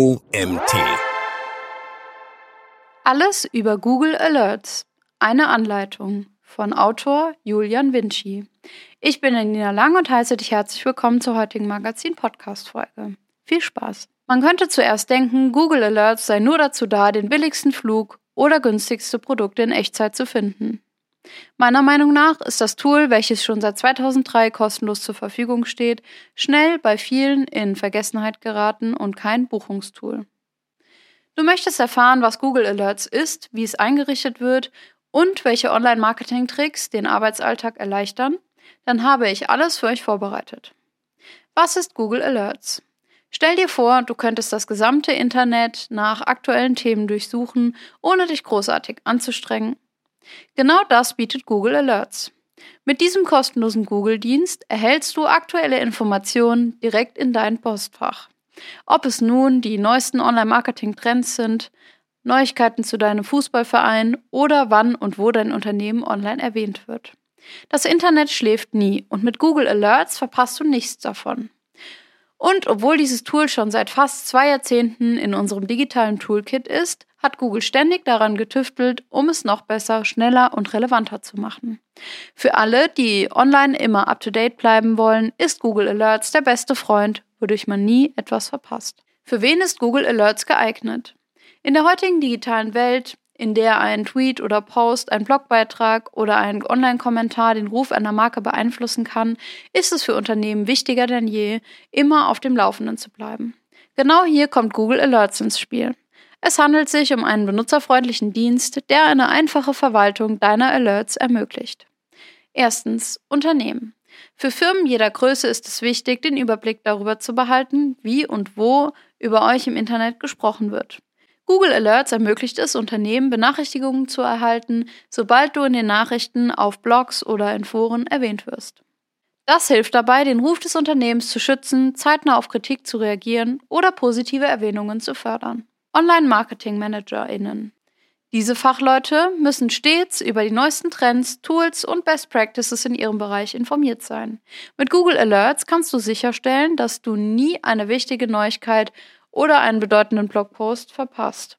OMT. Alles über Google Alerts. Eine Anleitung von Autor Julian Vinci. Ich bin Nina Lang und heiße dich herzlich willkommen zur heutigen Magazin-Podcast-Folge. Viel Spaß! Man könnte zuerst denken, Google Alerts sei nur dazu da, den billigsten Flug oder günstigste Produkte in Echtzeit zu finden. Meiner Meinung nach ist das Tool, welches schon seit 2003 kostenlos zur Verfügung steht, schnell bei vielen in Vergessenheit geraten und kein Buchungstool. Du möchtest erfahren, was Google Alerts ist, wie es eingerichtet wird und welche Online-Marketing-Tricks den Arbeitsalltag erleichtern? Dann habe ich alles für euch vorbereitet. Was ist Google Alerts? Stell dir vor, du könntest das gesamte Internet nach aktuellen Themen durchsuchen, ohne dich großartig anzustrengen Genau das bietet Google Alerts. Mit diesem kostenlosen Google-Dienst erhältst du aktuelle Informationen direkt in dein Postfach. Ob es nun die neuesten Online-Marketing-Trends sind, Neuigkeiten zu deinem Fußballverein oder wann und wo dein Unternehmen online erwähnt wird. Das Internet schläft nie und mit Google Alerts verpasst du nichts davon. Und obwohl dieses Tool schon seit fast zwei Jahrzehnten in unserem digitalen Toolkit ist, hat Google ständig daran getüftelt, um es noch besser, schneller und relevanter zu machen. Für alle, die online immer up-to-date bleiben wollen, ist Google Alerts der beste Freund, wodurch man nie etwas verpasst. Für wen ist Google Alerts geeignet? In der heutigen digitalen Welt in der ein Tweet oder Post, ein Blogbeitrag oder ein Online-Kommentar den Ruf einer Marke beeinflussen kann, ist es für Unternehmen wichtiger denn je, immer auf dem Laufenden zu bleiben. Genau hier kommt Google Alerts ins Spiel. Es handelt sich um einen benutzerfreundlichen Dienst, der eine einfache Verwaltung deiner Alerts ermöglicht. Erstens Unternehmen. Für Firmen jeder Größe ist es wichtig, den Überblick darüber zu behalten, wie und wo über euch im Internet gesprochen wird. Google Alerts ermöglicht es Unternehmen, Benachrichtigungen zu erhalten, sobald du in den Nachrichten auf Blogs oder in Foren erwähnt wirst. Das hilft dabei, den Ruf des Unternehmens zu schützen, zeitnah auf Kritik zu reagieren oder positive Erwähnungen zu fördern. Online-Marketing-ManagerInnen. Diese Fachleute müssen stets über die neuesten Trends, Tools und Best Practices in ihrem Bereich informiert sein. Mit Google Alerts kannst du sicherstellen, dass du nie eine wichtige Neuigkeit oder einen bedeutenden Blogpost verpasst.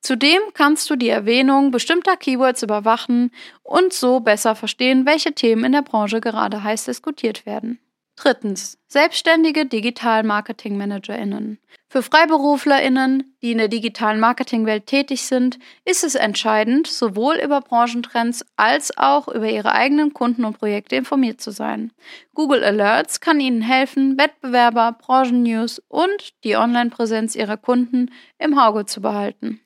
Zudem kannst du die Erwähnung bestimmter Keywords überwachen und so besser verstehen, welche Themen in der Branche gerade heiß diskutiert werden. Drittens. Selbstständige Digital-Marketing-ManagerInnen. Für FreiberuflerInnen, die in der digitalen Marketingwelt tätig sind, ist es entscheidend, sowohl über Branchentrends als auch über ihre eigenen Kunden und Projekte informiert zu sein. Google Alerts kann ihnen helfen, Wettbewerber, Branchennews und die Online-Präsenz ihrer Kunden im Auge zu behalten.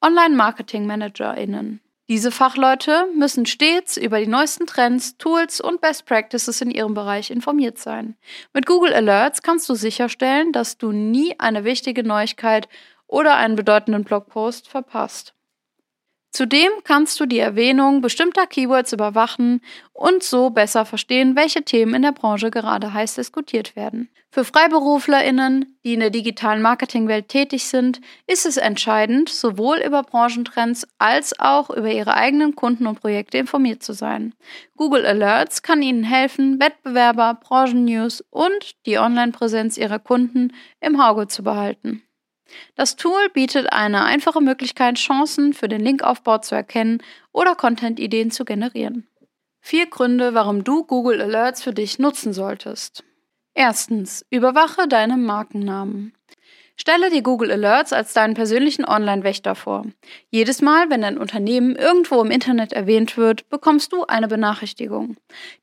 Online-Marketing-ManagerInnen. Diese Fachleute müssen stets über die neuesten Trends, Tools und Best Practices in ihrem Bereich informiert sein. Mit Google Alerts kannst du sicherstellen, dass du nie eine wichtige Neuigkeit oder einen bedeutenden Blogpost verpasst. Zudem kannst du die Erwähnung bestimmter Keywords überwachen und so besser verstehen, welche Themen in der Branche gerade heiß diskutiert werden. Für FreiberuflerInnen, die in der digitalen Marketingwelt tätig sind, ist es entscheidend, sowohl über Branchentrends als auch über ihre eigenen Kunden und Projekte informiert zu sein. Google Alerts kann ihnen helfen, Wettbewerber, Branchennews und die Online-Präsenz ihrer Kunden im Auge zu behalten. Das Tool bietet eine einfache Möglichkeit, Chancen für den Linkaufbau zu erkennen oder Content-Ideen zu generieren. Vier Gründe, warum du Google Alerts für dich nutzen solltest. Erstens, überwache deinen Markennamen. Stelle dir Google Alerts als deinen persönlichen Online-Wächter vor. Jedes Mal, wenn dein Unternehmen irgendwo im Internet erwähnt wird, bekommst du eine Benachrichtigung.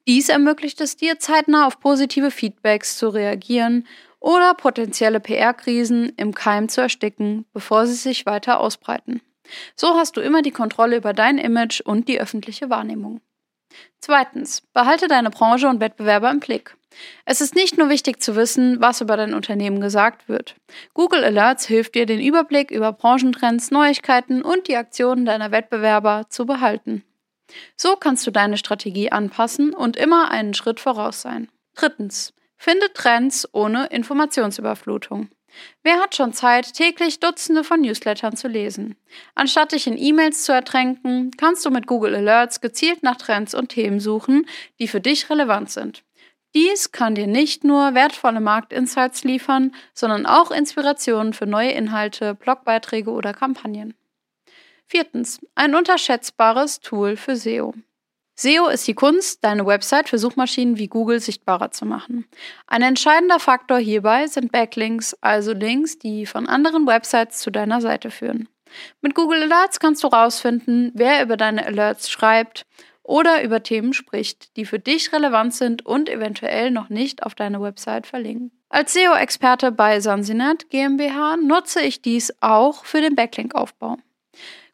Dies ermöglicht es dir, zeitnah auf positive Feedbacks zu reagieren oder potenzielle PR-Krisen im Keim zu ersticken, bevor sie sich weiter ausbreiten. So hast du immer die Kontrolle über dein Image und die öffentliche Wahrnehmung. Zweitens, behalte deine Branche und Wettbewerber im Blick. Es ist nicht nur wichtig zu wissen, was über dein Unternehmen gesagt wird. Google Alerts hilft dir, den Überblick über Branchentrends, Neuigkeiten und die Aktionen deiner Wettbewerber zu behalten. So kannst du deine Strategie anpassen und immer einen Schritt voraus sein. Drittens, Finde Trends ohne Informationsüberflutung. Wer hat schon Zeit, täglich Dutzende von Newslettern zu lesen? Anstatt dich in E-Mails zu ertränken, kannst du mit Google Alerts gezielt nach Trends und Themen suchen, die für dich relevant sind. Dies kann dir nicht nur wertvolle Marktinsights liefern, sondern auch Inspirationen für neue Inhalte, Blogbeiträge oder Kampagnen. Viertens. Ein unterschätzbares Tool für SEO. SEO ist die Kunst, deine Website für Suchmaschinen wie Google sichtbarer zu machen. Ein entscheidender Faktor hierbei sind Backlinks, also Links, die von anderen Websites zu deiner Seite führen. Mit Google Alerts kannst du herausfinden, wer über deine Alerts schreibt oder über Themen spricht, die für dich relevant sind und eventuell noch nicht auf deine Website verlinken. Als SEO-Experte bei Sansinet GmbH nutze ich dies auch für den Backlink-Aufbau.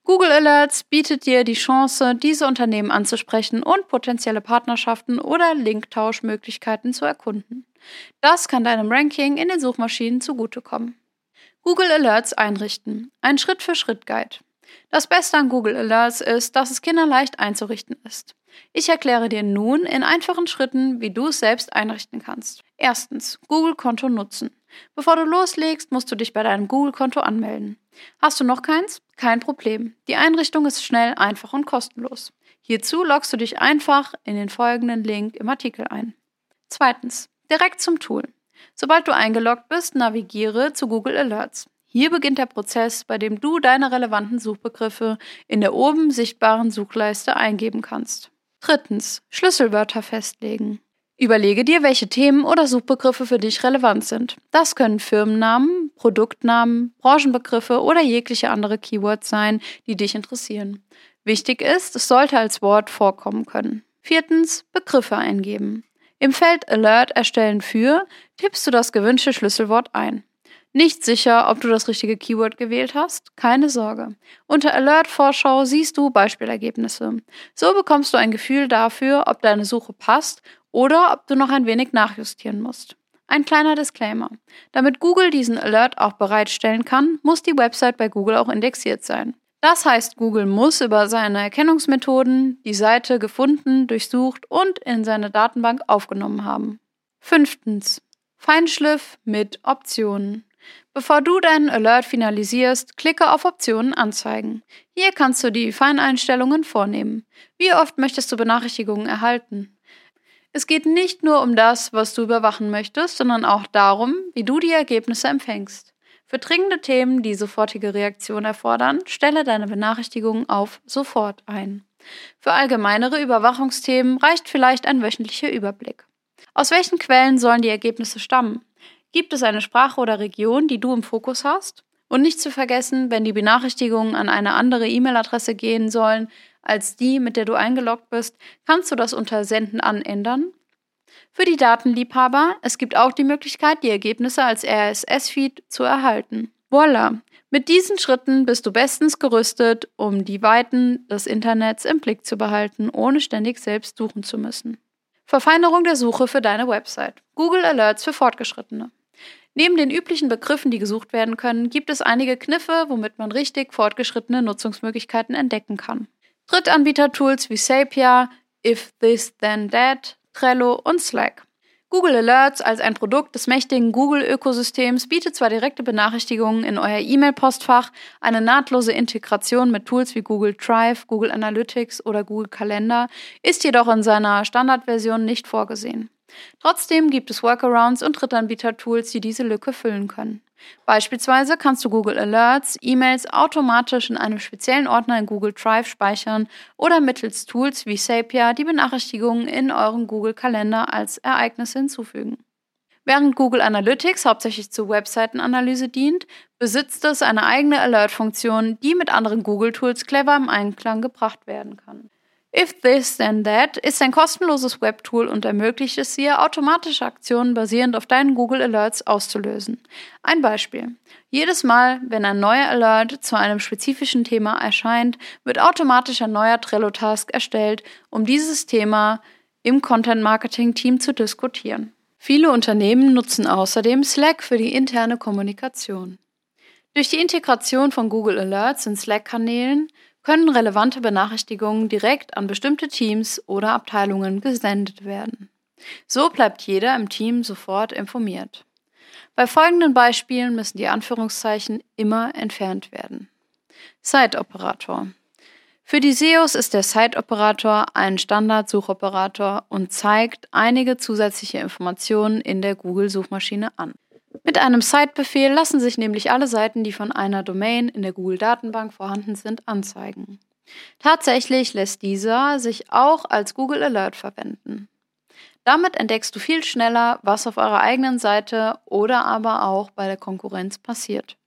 Google Alerts bietet dir die Chance, diese Unternehmen anzusprechen und potenzielle Partnerschaften oder Linktauschmöglichkeiten zu erkunden. Das kann deinem Ranking in den Suchmaschinen zugutekommen. Google Alerts einrichten. Ein Schritt-für-Schritt-Guide. Das Beste an Google Alerts ist, dass es kinderleicht einzurichten ist. Ich erkläre dir nun in einfachen Schritten, wie du es selbst einrichten kannst. Erstens, Google-Konto nutzen. Bevor du loslegst, musst du dich bei deinem Google-Konto anmelden. Hast du noch keins? Kein Problem. Die Einrichtung ist schnell, einfach und kostenlos. Hierzu loggst du dich einfach in den folgenden Link im Artikel ein. Zweitens, direkt zum Tool. Sobald du eingeloggt bist, navigiere zu Google Alerts. Hier beginnt der Prozess, bei dem du deine relevanten Suchbegriffe in der oben sichtbaren Suchleiste eingeben kannst. Drittens, Schlüsselwörter festlegen. Überlege dir, welche Themen oder Suchbegriffe für dich relevant sind. Das können Firmennamen, Produktnamen, Branchenbegriffe oder jegliche andere Keywords sein, die dich interessieren. Wichtig ist, es sollte als Wort vorkommen können. Viertens, Begriffe eingeben. Im Feld Alert erstellen für tippst du das gewünschte Schlüsselwort ein. Nicht sicher, ob du das richtige Keyword gewählt hast? Keine Sorge. Unter Alert Vorschau siehst du Beispielergebnisse. So bekommst du ein Gefühl dafür, ob deine Suche passt oder ob du noch ein wenig nachjustieren musst. Ein kleiner Disclaimer. Damit Google diesen Alert auch bereitstellen kann, muss die Website bei Google auch indexiert sein. Das heißt, Google muss über seine Erkennungsmethoden die Seite gefunden, durchsucht und in seine Datenbank aufgenommen haben. Fünftens. Feinschliff mit Optionen. Bevor du deinen Alert finalisierst, klicke auf Optionen anzeigen. Hier kannst du die Feineinstellungen vornehmen. Wie oft möchtest du Benachrichtigungen erhalten? Es geht nicht nur um das, was du überwachen möchtest, sondern auch darum, wie du die Ergebnisse empfängst. Für dringende Themen, die sofortige Reaktion erfordern, stelle deine Benachrichtigungen auf sofort ein. Für allgemeinere Überwachungsthemen reicht vielleicht ein wöchentlicher Überblick. Aus welchen Quellen sollen die Ergebnisse stammen? Gibt es eine Sprache oder Region, die du im Fokus hast? Und nicht zu vergessen, wenn die Benachrichtigungen an eine andere E-Mail-Adresse gehen sollen als die, mit der du eingeloggt bist, kannst du das unter Senden anändern. Für die Datenliebhaber, es gibt auch die Möglichkeit, die Ergebnisse als RSS-Feed zu erhalten. Voila! Mit diesen Schritten bist du bestens gerüstet, um die Weiten des Internets im Blick zu behalten, ohne ständig selbst suchen zu müssen. Verfeinerung der Suche für deine Website. Google Alerts für Fortgeschrittene. Neben den üblichen Begriffen, die gesucht werden können, gibt es einige Kniffe, womit man richtig fortgeschrittene Nutzungsmöglichkeiten entdecken kann. Drittanbieter-Tools wie Sapia, If This Then That, Trello und Slack. Google Alerts als ein Produkt des mächtigen Google-Ökosystems bietet zwar direkte Benachrichtigungen in euer E-Mail-Postfach, eine nahtlose Integration mit Tools wie Google Drive, Google Analytics oder Google Kalender, ist jedoch in seiner Standardversion nicht vorgesehen. Trotzdem gibt es Workarounds und Drittanbieter-Tools, die diese Lücke füllen können. Beispielsweise kannst du Google Alerts, E-Mails automatisch in einem speziellen Ordner in Google Drive speichern oder mittels Tools wie Sapia die Benachrichtigungen in euren Google Kalender als Ereignisse hinzufügen. Während Google Analytics hauptsächlich zur Webseitenanalyse dient, besitzt es eine eigene Alert-Funktion, die mit anderen Google-Tools clever im Einklang gebracht werden kann. If This Then That ist ein kostenloses Webtool und ermöglicht es dir, automatische Aktionen basierend auf deinen Google Alerts auszulösen. Ein Beispiel. Jedes Mal, wenn ein neuer Alert zu einem spezifischen Thema erscheint, wird automatisch ein neuer Trello-Task erstellt, um dieses Thema im Content-Marketing-Team zu diskutieren. Viele Unternehmen nutzen außerdem Slack für die interne Kommunikation. Durch die Integration von Google Alerts in Slack-Kanälen können relevante Benachrichtigungen direkt an bestimmte Teams oder Abteilungen gesendet werden. So bleibt jeder im Team sofort informiert. Bei folgenden Beispielen müssen die Anführungszeichen immer entfernt werden. Site-Operator. Für die SEOs ist der Site-Operator ein Standard-Suchoperator und zeigt einige zusätzliche Informationen in der Google-Suchmaschine an. Mit einem Site-Befehl lassen sich nämlich alle Seiten, die von einer Domain in der Google-Datenbank vorhanden sind, anzeigen. Tatsächlich lässt dieser sich auch als Google Alert verwenden. Damit entdeckst du viel schneller, was auf eurer eigenen Seite oder aber auch bei der Konkurrenz passiert.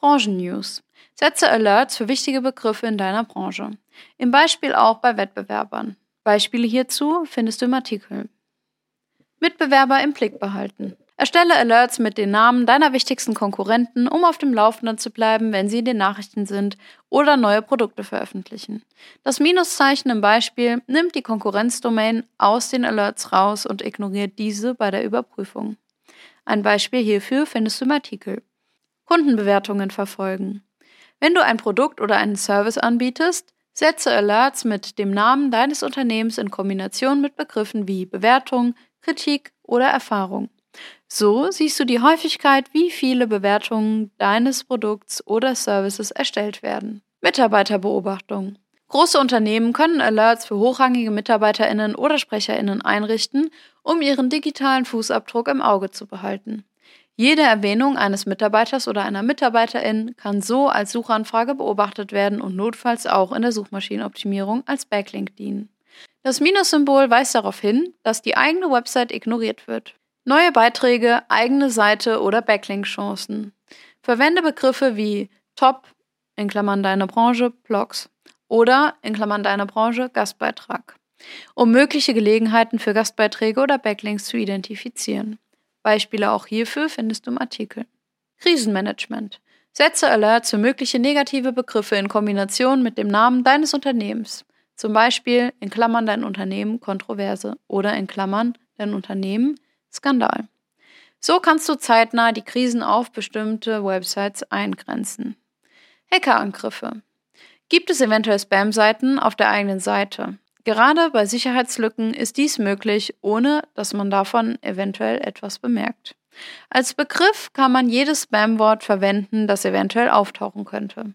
Branchen-News. Setze Alerts für wichtige Begriffe in deiner Branche. Im Beispiel auch bei Wettbewerbern. Beispiele hierzu findest du im Artikel. Mitbewerber im Blick behalten. Erstelle Alerts mit den Namen deiner wichtigsten Konkurrenten, um auf dem Laufenden zu bleiben, wenn sie in den Nachrichten sind oder neue Produkte veröffentlichen. Das Minuszeichen im Beispiel nimmt die Konkurrenzdomain aus den Alerts raus und ignoriert diese bei der Überprüfung. Ein Beispiel hierfür findest du im Artikel. Kundenbewertungen verfolgen. Wenn du ein Produkt oder einen Service anbietest, setze Alerts mit dem Namen deines Unternehmens in Kombination mit Begriffen wie Bewertung, Kritik oder Erfahrung. So siehst du die Häufigkeit, wie viele Bewertungen deines Produkts oder Services erstellt werden. Mitarbeiterbeobachtung. Große Unternehmen können Alerts für hochrangige Mitarbeiterinnen oder Sprecherinnen einrichten, um ihren digitalen Fußabdruck im Auge zu behalten. Jede Erwähnung eines Mitarbeiters oder einer Mitarbeiterin kann so als Suchanfrage beobachtet werden und notfalls auch in der Suchmaschinenoptimierung als Backlink dienen. Das Minus-Symbol weist darauf hin, dass die eigene Website ignoriert wird. Neue Beiträge, eigene Seite oder Backlink-Chancen. Verwende Begriffe wie Top, in Klammern deine Branche, Blogs oder in Klammern deine Branche, Gastbeitrag, um mögliche Gelegenheiten für Gastbeiträge oder Backlinks zu identifizieren. Beispiele auch hierfür findest du im Artikel. Krisenmanagement. Setze Alerts für mögliche negative Begriffe in Kombination mit dem Namen deines Unternehmens. Zum Beispiel in Klammern dein Unternehmen Kontroverse oder in Klammern dein Unternehmen Skandal. So kannst du zeitnah die Krisen auf bestimmte Websites eingrenzen. Hackerangriffe. Gibt es eventuell Spam-Seiten auf der eigenen Seite? Gerade bei Sicherheitslücken ist dies möglich, ohne dass man davon eventuell etwas bemerkt. Als Begriff kann man jedes Spam-Wort verwenden, das eventuell auftauchen könnte.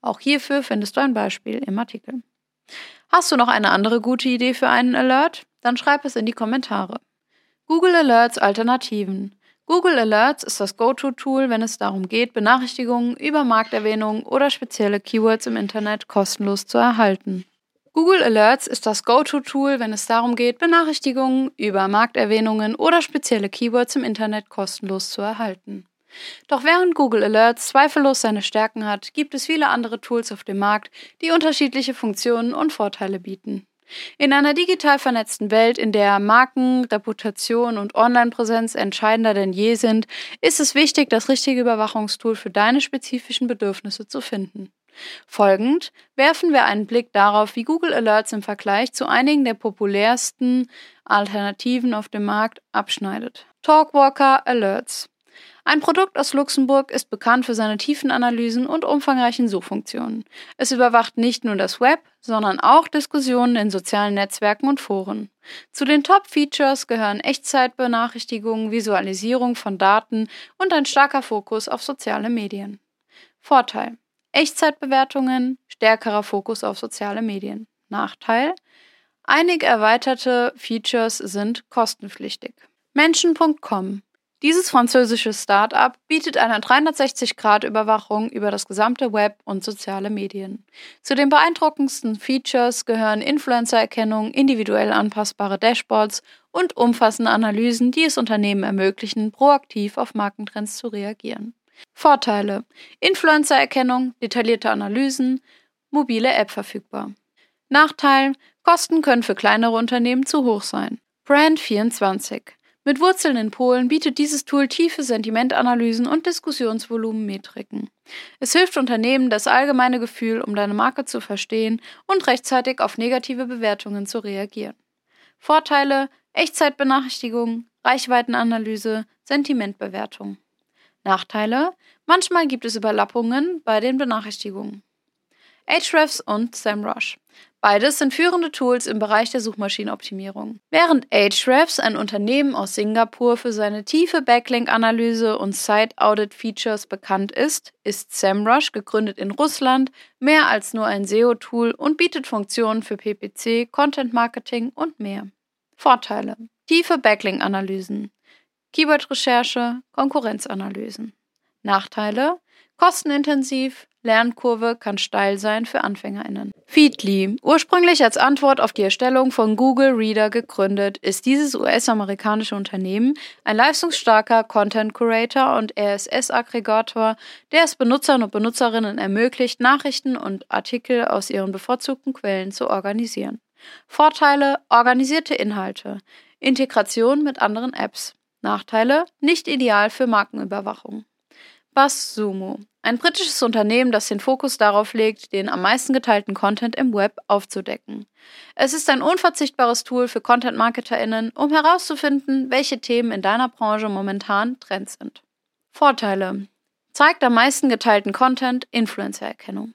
Auch hierfür findest du ein Beispiel im Artikel. Hast du noch eine andere gute Idee für einen Alert? Dann schreib es in die Kommentare. Google Alerts Alternativen. Google Alerts ist das Go-To-Tool, wenn es darum geht, Benachrichtigungen über Markterwähnungen oder spezielle Keywords im Internet kostenlos zu erhalten. Google Alerts ist das Go-To-Tool, wenn es darum geht, Benachrichtigungen über Markterwähnungen oder spezielle Keywords im Internet kostenlos zu erhalten. Doch während Google Alerts zweifellos seine Stärken hat, gibt es viele andere Tools auf dem Markt, die unterschiedliche Funktionen und Vorteile bieten. In einer digital vernetzten Welt, in der Marken, Reputation und Online-Präsenz entscheidender denn je sind, ist es wichtig, das richtige Überwachungstool für deine spezifischen Bedürfnisse zu finden. Folgend werfen wir einen Blick darauf, wie Google Alerts im Vergleich zu einigen der populärsten Alternativen auf dem Markt abschneidet. Talkwalker Alerts ein Produkt aus Luxemburg ist bekannt für seine tiefen Analysen und umfangreichen Suchfunktionen. Es überwacht nicht nur das Web, sondern auch Diskussionen in sozialen Netzwerken und Foren. Zu den Top-Features gehören Echtzeitbenachrichtigungen, Visualisierung von Daten und ein starker Fokus auf soziale Medien. Vorteil: Echtzeitbewertungen, stärkerer Fokus auf soziale Medien. Nachteil: Einige erweiterte Features sind kostenpflichtig. Menschen.com dieses französische Start-up bietet eine 360-Grad-Überwachung über das gesamte Web und soziale Medien. Zu den beeindruckendsten Features gehören Influencer-Erkennung, individuell anpassbare Dashboards und umfassende Analysen, die es Unternehmen ermöglichen, proaktiv auf Markentrends zu reagieren. Vorteile: Influencer-Erkennung, detaillierte Analysen, mobile App verfügbar. Nachteil: Kosten können für kleinere Unternehmen zu hoch sein. Brand 24 mit Wurzeln in Polen bietet dieses Tool tiefe Sentimentanalysen und Diskussionsvolumenmetriken. Es hilft Unternehmen, das allgemeine Gefühl um deine Marke zu verstehen und rechtzeitig auf negative Bewertungen zu reagieren. Vorteile: Echtzeitbenachrichtigung, Reichweitenanalyse, Sentimentbewertung. Nachteile: Manchmal gibt es Überlappungen bei den Benachrichtigungen. Ahrefs und SEMrush. Beides sind führende Tools im Bereich der Suchmaschinenoptimierung. Während Ahrefs, ein Unternehmen aus Singapur, für seine tiefe Backlink-Analyse und Site-Audit-Features bekannt ist, ist SEMrush, gegründet in Russland, mehr als nur ein SEO-Tool und bietet Funktionen für PPC, Content-Marketing und mehr. Vorteile: Tiefe Backlink-Analysen, Keyword-Recherche, Konkurrenzanalysen. Nachteile: Kostenintensiv, Lernkurve kann steil sein für AnfängerInnen. Feedly. Ursprünglich als Antwort auf die Erstellung von Google Reader gegründet, ist dieses US-amerikanische Unternehmen ein leistungsstarker Content Curator und RSS-Aggregator, der es Benutzern und Benutzerinnen ermöglicht, Nachrichten und Artikel aus ihren bevorzugten Quellen zu organisieren. Vorteile: organisierte Inhalte, Integration mit anderen Apps. Nachteile: nicht ideal für Markenüberwachung. BuzzSumo, ein britisches Unternehmen, das den Fokus darauf legt, den am meisten geteilten Content im Web aufzudecken. Es ist ein unverzichtbares Tool für Content-MarketerInnen, um herauszufinden, welche Themen in deiner Branche momentan Trend sind. Vorteile: Zeigt am meisten geteilten Content Influencer-Erkennung.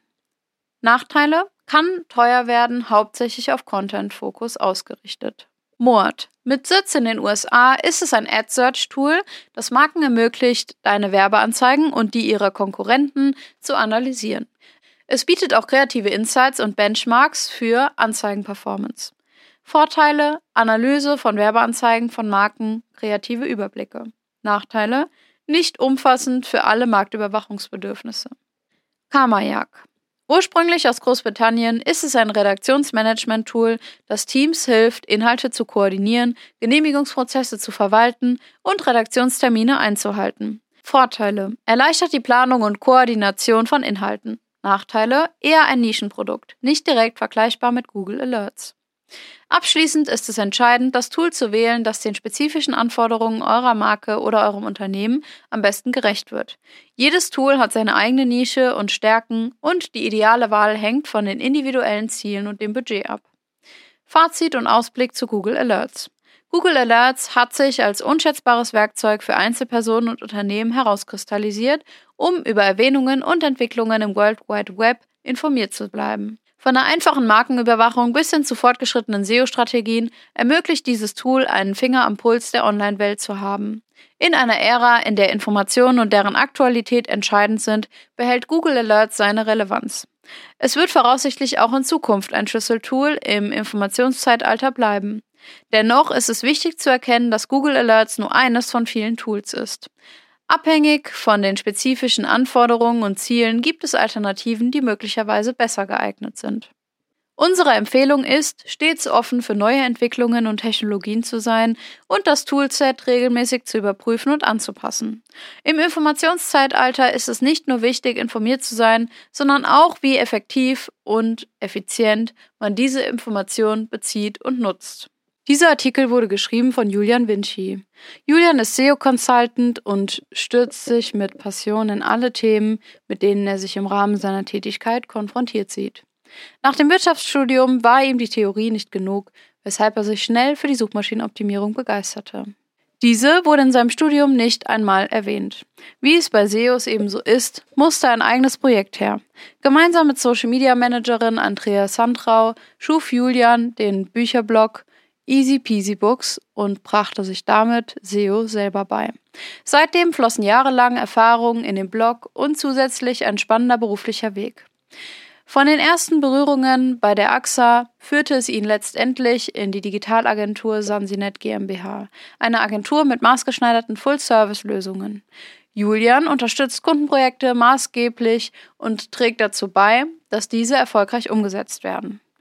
Nachteile: Kann teuer werden, hauptsächlich auf Content-Fokus ausgerichtet. Mord. Mit Sitz in den USA ist es ein Ad-Search-Tool, das Marken ermöglicht, deine Werbeanzeigen und die ihrer Konkurrenten zu analysieren. Es bietet auch kreative Insights und Benchmarks für Anzeigenperformance. Vorteile: Analyse von Werbeanzeigen von Marken, kreative Überblicke. Nachteile: Nicht umfassend für alle Marktüberwachungsbedürfnisse. Karmajak. Ursprünglich aus Großbritannien ist es ein Redaktionsmanagement-Tool, das Teams hilft, Inhalte zu koordinieren, Genehmigungsprozesse zu verwalten und Redaktionstermine einzuhalten. Vorteile: Erleichtert die Planung und Koordination von Inhalten. Nachteile: Eher ein Nischenprodukt, nicht direkt vergleichbar mit Google Alerts. Abschließend ist es entscheidend, das Tool zu wählen, das den spezifischen Anforderungen eurer Marke oder eurem Unternehmen am besten gerecht wird. Jedes Tool hat seine eigene Nische und Stärken und die ideale Wahl hängt von den individuellen Zielen und dem Budget ab. Fazit und Ausblick zu Google Alerts. Google Alerts hat sich als unschätzbares Werkzeug für Einzelpersonen und Unternehmen herauskristallisiert, um über Erwähnungen und Entwicklungen im World Wide Web informiert zu bleiben. Von einer einfachen Markenüberwachung bis hin zu fortgeschrittenen SEO-Strategien ermöglicht dieses Tool einen Finger am Puls der Online-Welt zu haben. In einer Ära, in der Informationen und deren Aktualität entscheidend sind, behält Google Alerts seine Relevanz. Es wird voraussichtlich auch in Zukunft ein Schlüsseltool im Informationszeitalter bleiben. Dennoch ist es wichtig zu erkennen, dass Google Alerts nur eines von vielen Tools ist. Abhängig von den spezifischen Anforderungen und Zielen gibt es Alternativen, die möglicherweise besser geeignet sind. Unsere Empfehlung ist, stets offen für neue Entwicklungen und Technologien zu sein und das Toolset regelmäßig zu überprüfen und anzupassen. Im Informationszeitalter ist es nicht nur wichtig, informiert zu sein, sondern auch, wie effektiv und effizient man diese Information bezieht und nutzt. Dieser Artikel wurde geschrieben von Julian Vinci. Julian ist SEO-Consultant und stürzt sich mit Passion in alle Themen, mit denen er sich im Rahmen seiner Tätigkeit konfrontiert sieht. Nach dem Wirtschaftsstudium war ihm die Theorie nicht genug, weshalb er sich schnell für die Suchmaschinenoptimierung begeisterte. Diese wurde in seinem Studium nicht einmal erwähnt. Wie es bei SEOs ebenso ist, musste ein eigenes Projekt her. Gemeinsam mit Social Media Managerin Andrea Sandrau schuf Julian den Bücherblog Easy Peasy Books und brachte sich damit SEO selber bei. Seitdem flossen jahrelang Erfahrungen in den Blog und zusätzlich ein spannender beruflicher Weg. Von den ersten Berührungen bei der AXA führte es ihn letztendlich in die Digitalagentur Sansinet GmbH, eine Agentur mit maßgeschneiderten Full-Service-Lösungen. Julian unterstützt Kundenprojekte maßgeblich und trägt dazu bei, dass diese erfolgreich umgesetzt werden.